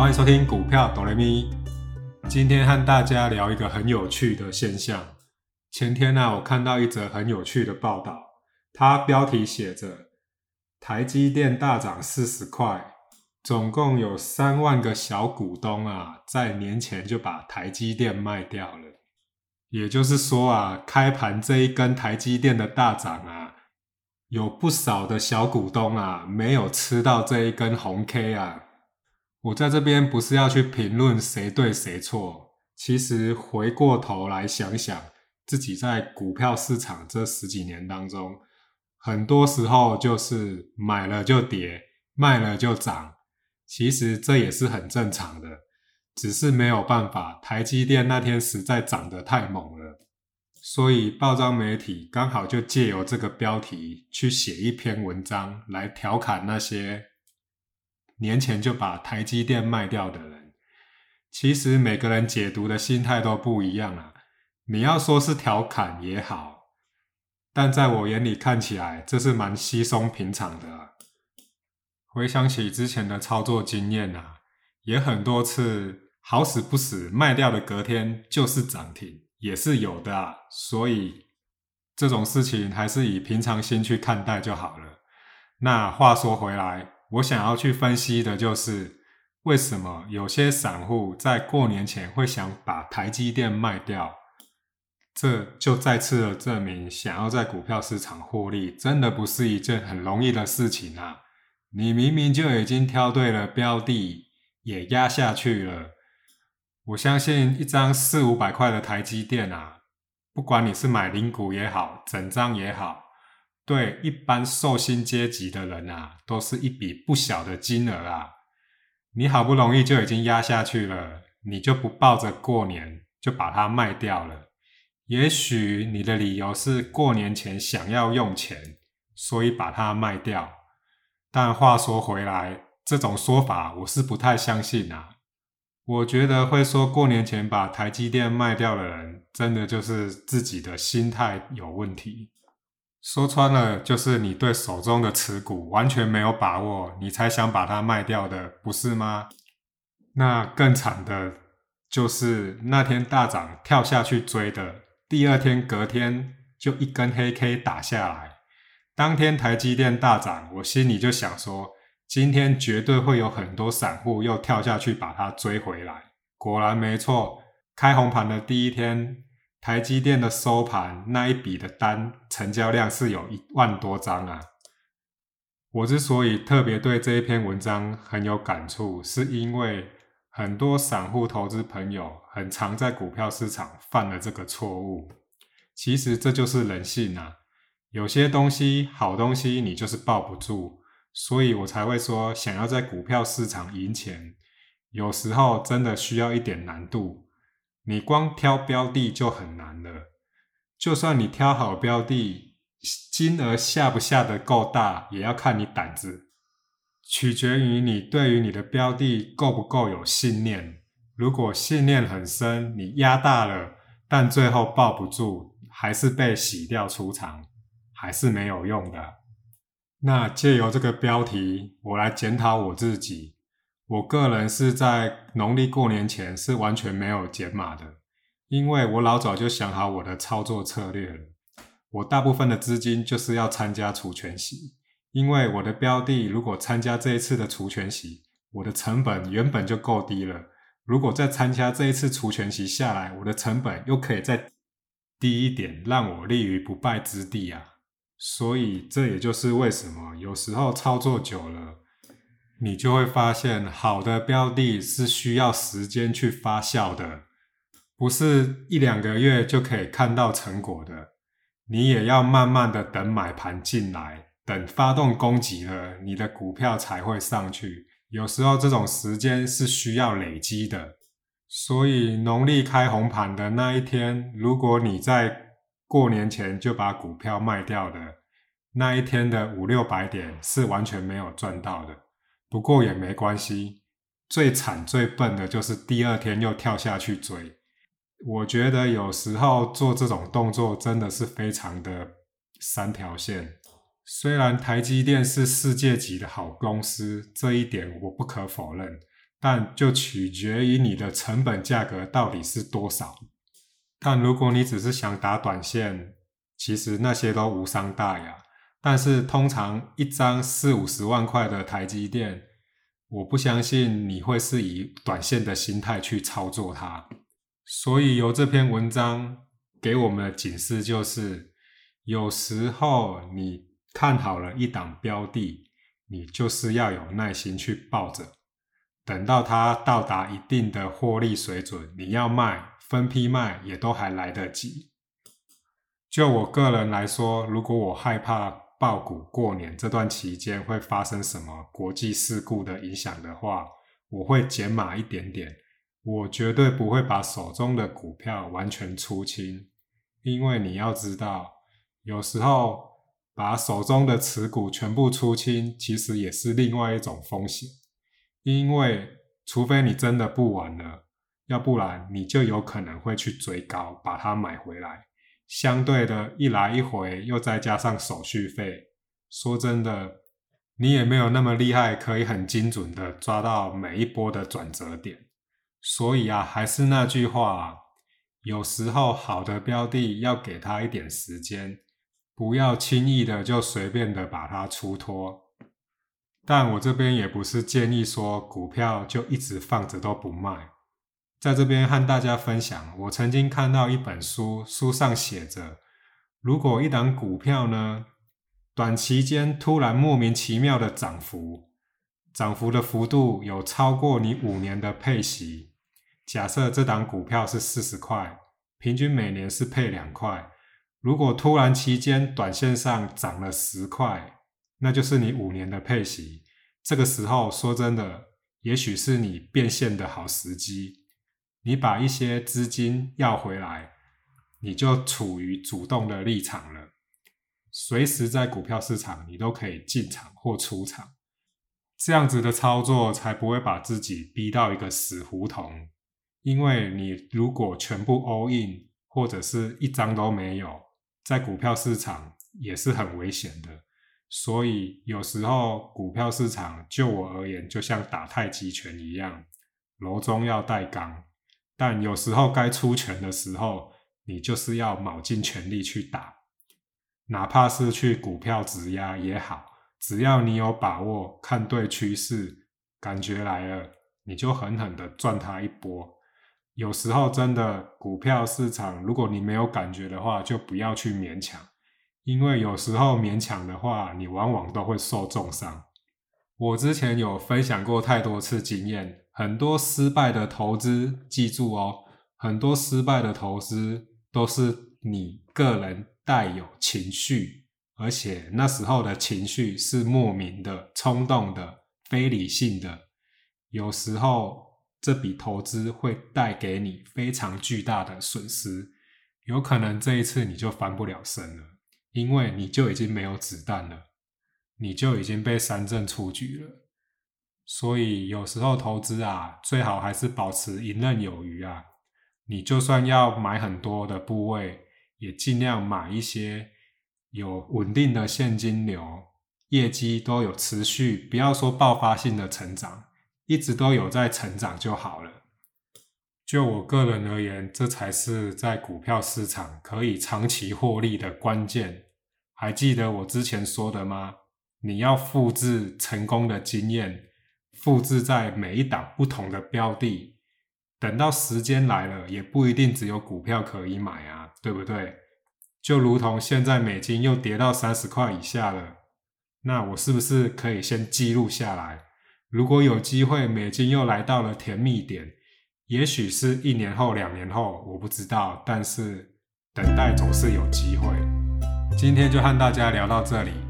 欢迎收听股票哆来咪。今天和大家聊一个很有趣的现象。前天呢、我看到一则很有趣的报道，它标题写着“台积电大涨四十块”，总共有三万个小股东啊，在年前就把台积电卖掉了。也就是说啊，开盘这一根台积电的大涨啊，有不少的小股东啊，没有吃到这一根红 K 啊。我在这边不是要去评论谁对谁错，其实回过头来想想，自己在股票市场这十几年当中，很多时候就是买了就跌，卖了就涨，其实这也是很正常的，只是没有办法，台积电那天实在涨得太猛了，所以报章媒体刚好就借由这个标题去写一篇文章来调侃那些。年前就把台积电卖掉的人，其实每个人解读的心态都不一样啊。你要说是调侃也好，但在我眼里看起来，这是蛮稀松平常的。回想起之前的操作经验啊，也很多次好死不死卖掉的隔天就是涨停，也是有的啊。所以这种事情还是以平常心去看待就好了。那话说回来。我想要去分析的就是，为什么有些散户在过年前会想把台积电卖掉？这就再次的证明，想要在股票市场获利，真的不是一件很容易的事情啊！你明明就已经挑对了标的，也压下去了。我相信一张四五百块的台积电啊，不管你是买零股也好，整张也好。对一般寿星阶级的人啊，都是一笔不小的金额啊。你好不容易就已经压下去了，你就不抱着过年就把它卖掉了。也许你的理由是过年前想要用钱，所以把它卖掉。但话说回来，这种说法我是不太相信啊。我觉得会说过年前把台积电卖掉的人，真的就是自己的心态有问题。说穿了，就是你对手中的持股完全没有把握，你才想把它卖掉的，不是吗？那更惨的就是那天大涨跳下去追的，第二天隔天就一根黑 K 打下来。当天台积电大涨，我心里就想说，今天绝对会有很多散户又跳下去把它追回来。果然没错，开红盘的第一天。台积电的收盘那一笔的单成交量是有一万多张啊！我之所以特别对这一篇文章很有感触，是因为很多散户投资朋友很常在股票市场犯了这个错误。其实这就是人性啊！有些东西好东西你就是抱不住，所以我才会说，想要在股票市场赢钱，有时候真的需要一点难度。你光挑标的就很难了，就算你挑好标的，金额下不下得够大，也要看你胆子，取决于你对于你的标的够不够有信念。如果信念很深，你压大了，但最后抱不住，还是被洗掉出场，还是没有用的。那借由这个标题，我来检讨我自己。我个人是在农历过年前是完全没有减码的，因为我老早就想好我的操作策略了。我大部分的资金就是要参加除权息，因为我的标的如果参加这一次的除权息，我的成本原本就够低了。如果再参加这一次除权息下来，我的成本又可以再低一点，让我立于不败之地啊！所以这也就是为什么有时候操作久了。你就会发现，好的标的是需要时间去发酵的，不是一两个月就可以看到成果的。你也要慢慢的等买盘进来，等发动攻击了，你的股票才会上去。有时候这种时间是需要累积的。所以农历开红盘的那一天，如果你在过年前就把股票卖掉的，那一天的五六百点是完全没有赚到的。不过也没关系，最惨最笨的就是第二天又跳下去追。我觉得有时候做这种动作真的是非常的三条线。虽然台积电是世界级的好公司，这一点我不可否认，但就取决于你的成本价格到底是多少。但如果你只是想打短线，其实那些都无伤大雅。但是通常一张四五十万块的台积电，我不相信你会是以短线的心态去操作它。所以由这篇文章给我们的警示就是，有时候你看好了一档标的，你就是要有耐心去抱着，等到它到达一定的获利水准，你要卖分批卖也都还来得及。就我个人来说，如果我害怕，爆股过年这段期间会发生什么国际事故的影响的话，我会减码一点点。我绝对不会把手中的股票完全出清，因为你要知道，有时候把手中的持股全部出清，其实也是另外一种风险。因为除非你真的不玩了，要不然你就有可能会去追高把它买回来。相对的，一来一回，又再加上手续费，说真的，你也没有那么厉害，可以很精准的抓到每一波的转折点。所以啊，还是那句话，有时候好的标的要给他一点时间，不要轻易的就随便的把它出脱。但我这边也不是建议说股票就一直放着都不卖。在这边和大家分享，我曾经看到一本书，书上写着：如果一档股票呢，短期间突然莫名其妙的涨幅，涨幅的幅度有超过你五年的配息，假设这档股票是四十块，平均每年是配两块，如果突然期间短线上涨了十块，那就是你五年的配息。这个时候说真的，也许是你变现的好时机。你把一些资金要回来，你就处于主动的立场了。随时在股票市场，你都可以进场或出场，这样子的操作才不会把自己逼到一个死胡同。因为你如果全部 all in，或者是一张都没有，在股票市场也是很危险的。所以有时候股票市场，就我而言，就像打太极拳一样，柔中要带刚。但有时候该出拳的时候，你就是要卯尽全力去打，哪怕是去股票质押也好，只要你有把握，看对趋势，感觉来了，你就狠狠的赚它一波。有时候真的股票市场，如果你没有感觉的话，就不要去勉强，因为有时候勉强的话，你往往都会受重伤。我之前有分享过太多次经验。很多失败的投资，记住哦，很多失败的投资都是你个人带有情绪，而且那时候的情绪是莫名的、冲动的、非理性的。有时候这笔投资会带给你非常巨大的损失，有可能这一次你就翻不了身了，因为你就已经没有子弹了，你就已经被三振出局了。所以有时候投资啊，最好还是保持游刃有余啊。你就算要买很多的部位，也尽量买一些有稳定的现金流，业绩都有持续，不要说爆发性的成长，一直都有在成长就好了。就我个人而言，这才是在股票市场可以长期获利的关键。还记得我之前说的吗？你要复制成功的经验。复制在每一档不同的标的，等到时间来了，也不一定只有股票可以买啊，对不对？就如同现在美金又跌到三十块以下了，那我是不是可以先记录下来？如果有机会美金又来到了甜蜜点，也许是一年后、两年后，我不知道，但是等待总是有机会。今天就和大家聊到这里。